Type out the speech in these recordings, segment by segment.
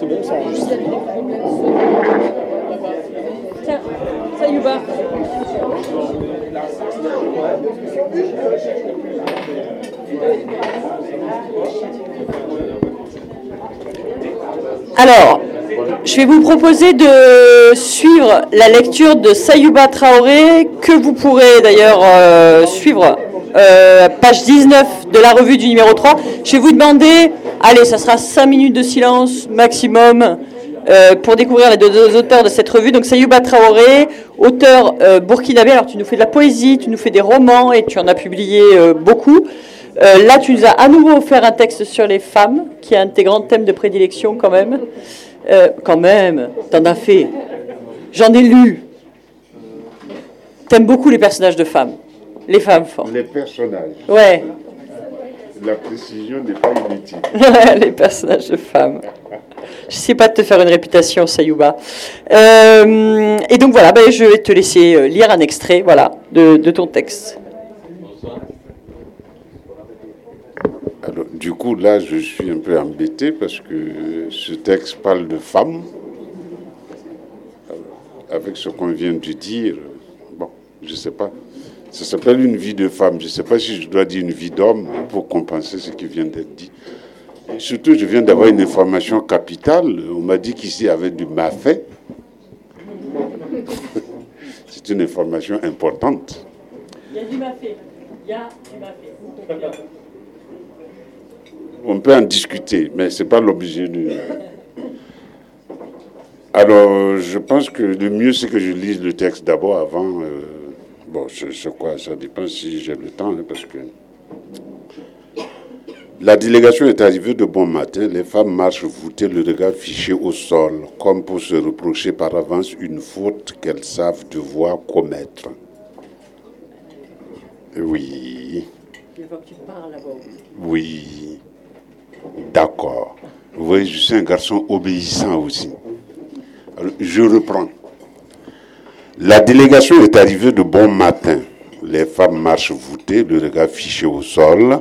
C'est bon ça Tiens, Sayouba. Alors, je vais vous proposer de suivre la lecture de Sayouba Traoré, que vous pourrez d'ailleurs euh, suivre, euh, page 19 de la revue du numéro 3. Je vais vous demander, allez, ça sera 5 minutes de silence maximum euh, pour découvrir les deux auteurs de cette revue. Donc Sayouba Traoré, auteur burkinabé. Alors tu nous fais de la poésie, tu nous fais des romans et tu en as publié beaucoup. là, tu nous as à nouveau offert un texte sur les femmes, qui est un de tes grands thèmes de prédilection quand même. Euh, quand même, t'en as fait. J'en ai lu. T'aimes beaucoup les personnages de femmes. Les femmes fortes. Les personnages. Ouais. La précision n'est pas inutile. les personnages de femmes. Je sais pas de te faire une réputation, Sayouba. Euh, et donc voilà, ben, je vais te laisser euh, lire un extrait voilà, de, de ton texte. Alors, du coup, là, je suis un peu embêté parce que ce texte parle de femmes. avec ce qu'on vient de dire, bon, je ne sais pas. Ça s'appelle une vie de femme. Je ne sais pas si je dois dire une vie d'homme pour compenser ce qui vient d'être dit. surtout, je viens d'avoir une information capitale. On m'a dit qu'ici, il y avait du mafé. C'est une information importante. Il y a du mafé. Il y a du mafé on peut en discuter, mais ce n'est pas l'objet du. Alors, je pense que le mieux, c'est que je lise le texte d'abord avant. Euh, bon, sais quoi, ça dépend si j'ai le temps, hein, parce que. La délégation est arrivée de bon matin. Les femmes marchent voûtées, le regard fiché au sol, comme pour se reprocher par avance une faute qu'elles savent devoir commettre. Oui. Oui. D'accord. Vous voyez, je suis un garçon obéissant aussi. je reprends. La délégation est arrivée de bon matin. Les femmes marchent voûtées, le regard fiché au sol,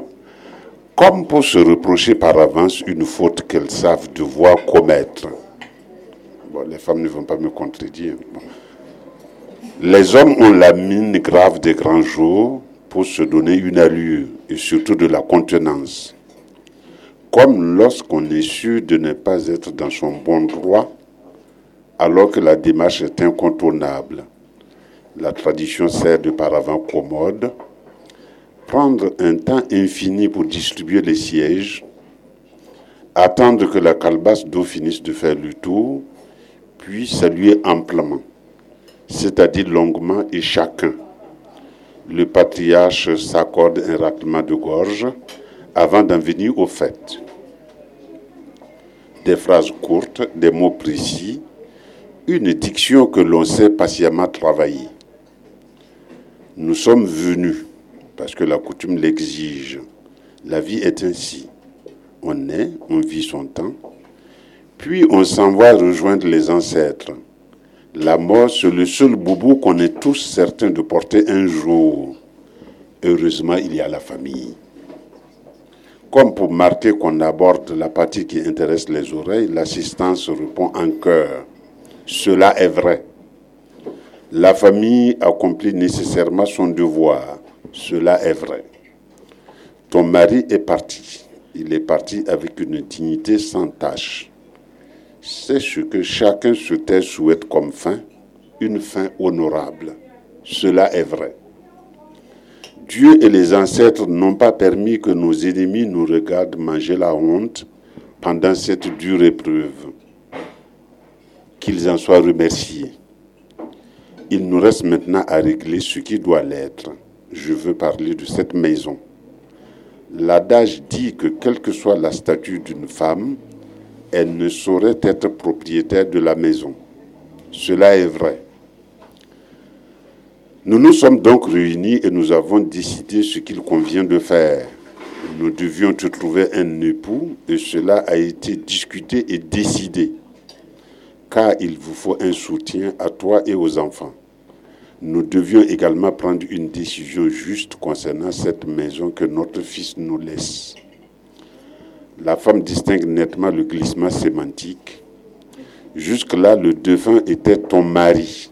comme pour se reprocher par avance une faute qu'elles savent devoir commettre. Les femmes ne vont pas me contredire. Les hommes ont la mine grave des grands jours pour se donner une allure et surtout de la contenance comme lorsqu'on est sûr de ne pas être dans son bon droit, alors que la démarche est incontournable. La tradition sert de paravent commode. Prendre un temps infini pour distribuer les sièges, attendre que la calebasse d'eau finisse de faire le tour, puis saluer amplement, c'est-à-dire longuement et chacun. Le patriarche s'accorde un raclement de gorge, avant d'en venir au fait. Des phrases courtes, des mots précis, une diction que l'on sait patiemment travailler. Nous sommes venus parce que la coutume l'exige. La vie est ainsi. On naît, on vit son temps, puis on s'envoie rejoindre les ancêtres. La mort, c'est le seul boubou qu'on est tous certains de porter un jour. Heureusement, il y a la famille. Comme pour marquer qu'on aborde la partie qui intéresse les oreilles, l'assistance répond en cœur. Cela est vrai. La famille accomplit nécessairement son devoir. Cela est vrai. Ton mari est parti. Il est parti avec une dignité sans tâche. C'est ce que chacun tait souhaite comme fin, une fin honorable. Cela est vrai. Dieu et les ancêtres n'ont pas permis que nos ennemis nous regardent manger la honte pendant cette dure épreuve. Qu'ils en soient remerciés. Il nous reste maintenant à régler ce qui doit l'être. Je veux parler de cette maison. L'adage dit que quelle que soit la statue d'une femme, elle ne saurait être propriétaire de la maison. Cela est vrai. Nous nous sommes donc réunis et nous avons décidé ce qu'il convient de faire. Nous devions te trouver un époux et cela a été discuté et décidé, car il vous faut un soutien à toi et aux enfants. Nous devions également prendre une décision juste concernant cette maison que notre fils nous laisse. La femme distingue nettement le glissement sémantique. Jusque-là, le défunt était ton mari.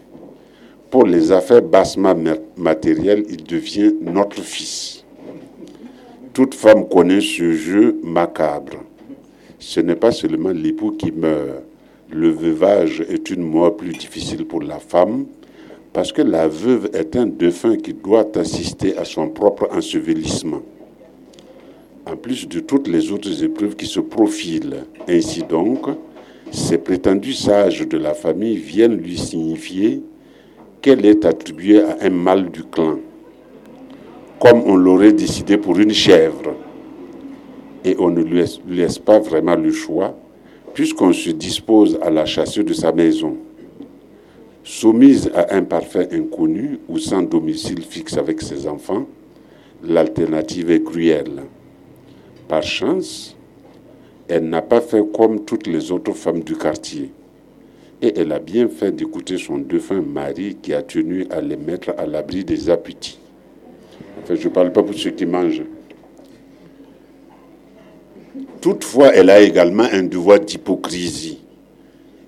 Pour les affaires bassement matérielles, il devient notre fils. Toute femme connaît ce jeu macabre. Ce n'est pas seulement l'époux qui meurt. Le veuvage est une mort plus difficile pour la femme parce que la veuve est un défunt qui doit assister à son propre ensevelissement. En plus de toutes les autres épreuves qui se profilent. Ainsi donc, ces prétendus sages de la famille viennent lui signifier qu'elle est attribuée à un mâle du clan, comme on l'aurait décidé pour une chèvre. Et on ne lui laisse pas vraiment le choix, puisqu'on se dispose à la chasser de sa maison. Soumise à un parfait inconnu ou sans domicile fixe avec ses enfants, l'alternative est cruelle. Par chance, elle n'a pas fait comme toutes les autres femmes du quartier. Et elle a bien fait d'écouter son défunt mari qui a tenu à les mettre à l'abri des appétits. Enfin, je ne parle pas pour ceux qui mangent. Toutefois, elle a également un devoir d'hypocrisie.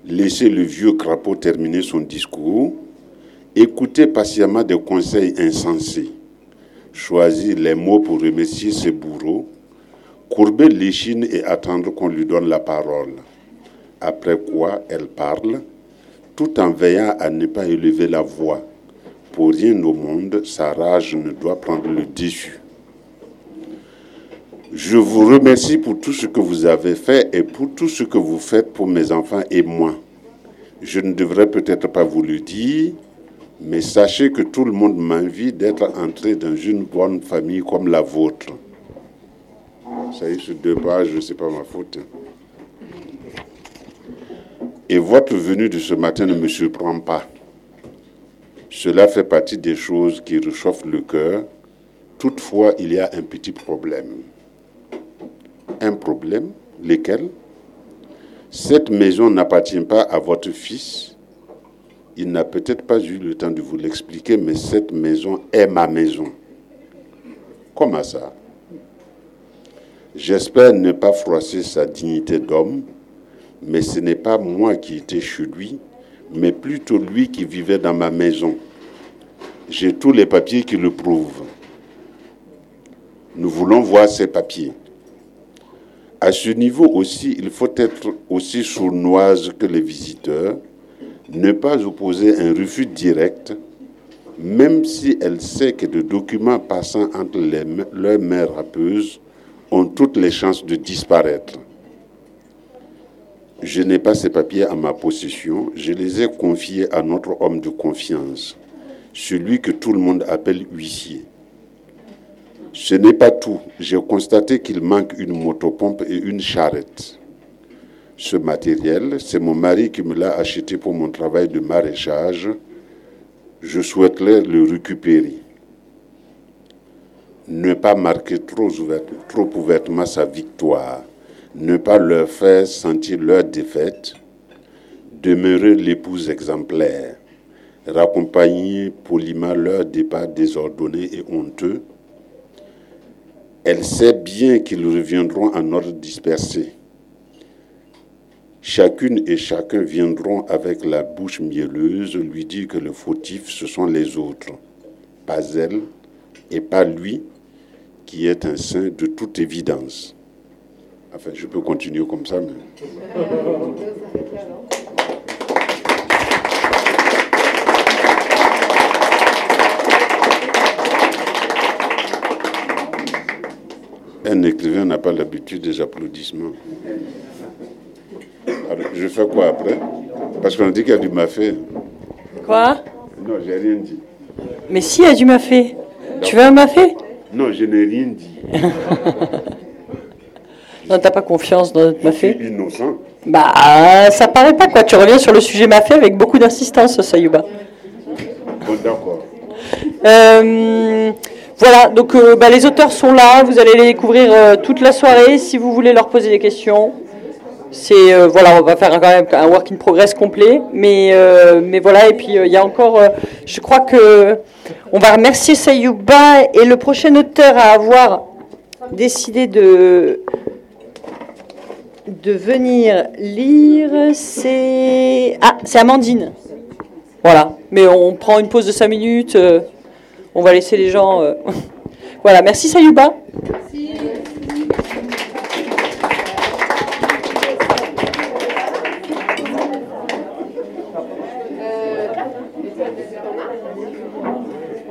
Laisser le vieux crapaud terminer son discours, écouter patiemment des conseils insensés, choisir les mots pour remercier ses bourreaux, courber l'échine et attendre qu'on lui donne la parole. Après quoi, elle parle, tout en veillant à ne pas élever la voix. Pour rien au monde, sa rage ne doit prendre le dessus. Je vous remercie pour tout ce que vous avez fait et pour tout ce que vous faites pour mes enfants et moi. Je ne devrais peut-être pas vous le dire, mais sachez que tout le monde m'envie d'être entré dans une bonne famille comme la vôtre. Ça y est, sur deux pages, ce n'est pas ma faute. Et votre venue de ce matin ne me surprend pas. Cela fait partie des choses qui réchauffent le cœur. Toutefois, il y a un petit problème. Un problème, lequel Cette maison n'appartient pas à votre fils. Il n'a peut-être pas eu le temps de vous l'expliquer, mais cette maison est ma maison. Comment ça? J'espère ne pas froisser sa dignité d'homme, mais ce n'est pas moi qui étais chez lui, mais plutôt lui qui vivait dans ma maison. J'ai tous les papiers qui le prouvent. Nous voulons voir ces papiers. À ce niveau aussi, il faut être aussi sournoise que les visiteurs, ne pas opposer un refus direct, même si elle sait que des documents passant entre leurs mains râpeuses ont toutes les chances de disparaître. Je n'ai pas ces papiers à ma possession, je les ai confiés à notre homme de confiance, celui que tout le monde appelle huissier. Ce n'est pas tout, j'ai constaté qu'il manque une motopompe et une charrette. Ce matériel, c'est mon mari qui me l'a acheté pour mon travail de maraîchage. Je souhaiterais le récupérer ne pas marquer trop, ouvertement sa victoire, ne pas leur faire sentir leur défaite, demeurer l'épouse exemplaire, raccompagner poliment leur départ désordonné et honteux. Elle sait bien qu'ils reviendront en ordre dispersé. Chacune et chacun viendront avec la bouche mielleuse lui dire que le fautif, ce sont les autres, pas elle et pas lui, qui est un saint de toute évidence. Enfin, je peux continuer comme ça, mais... Un écrivain n'a pas l'habitude des applaudissements. je fais quoi après? Parce qu'on dit qu'il y a du mafé. Quoi? Non, j'ai rien dit. Mais si, il y a du mafé. Tu veux un mafé? Non, je n'ai rien dit. non, t'as pas confiance dans notre mafé? Je suis innocent. Bah, ça paraît pas quoi. Tu reviens sur le sujet mafé avec beaucoup d'insistance, Sayuba. Bon, d'accord. Euh, voilà, donc euh, bah, les auteurs sont là, vous allez les découvrir euh, toute la soirée si vous voulez leur poser des questions. C'est voilà, on va faire quand même un work in progress complet, mais mais voilà et puis il y a encore, je crois que on va remercier Sayouba et le prochain auteur à avoir décidé de de venir lire, c'est... Ah, c'est Amandine. Voilà, mais on prend une pause de 5 minutes, euh, on va laisser les gens... euh, Voilà, merci Sayuba. Merci.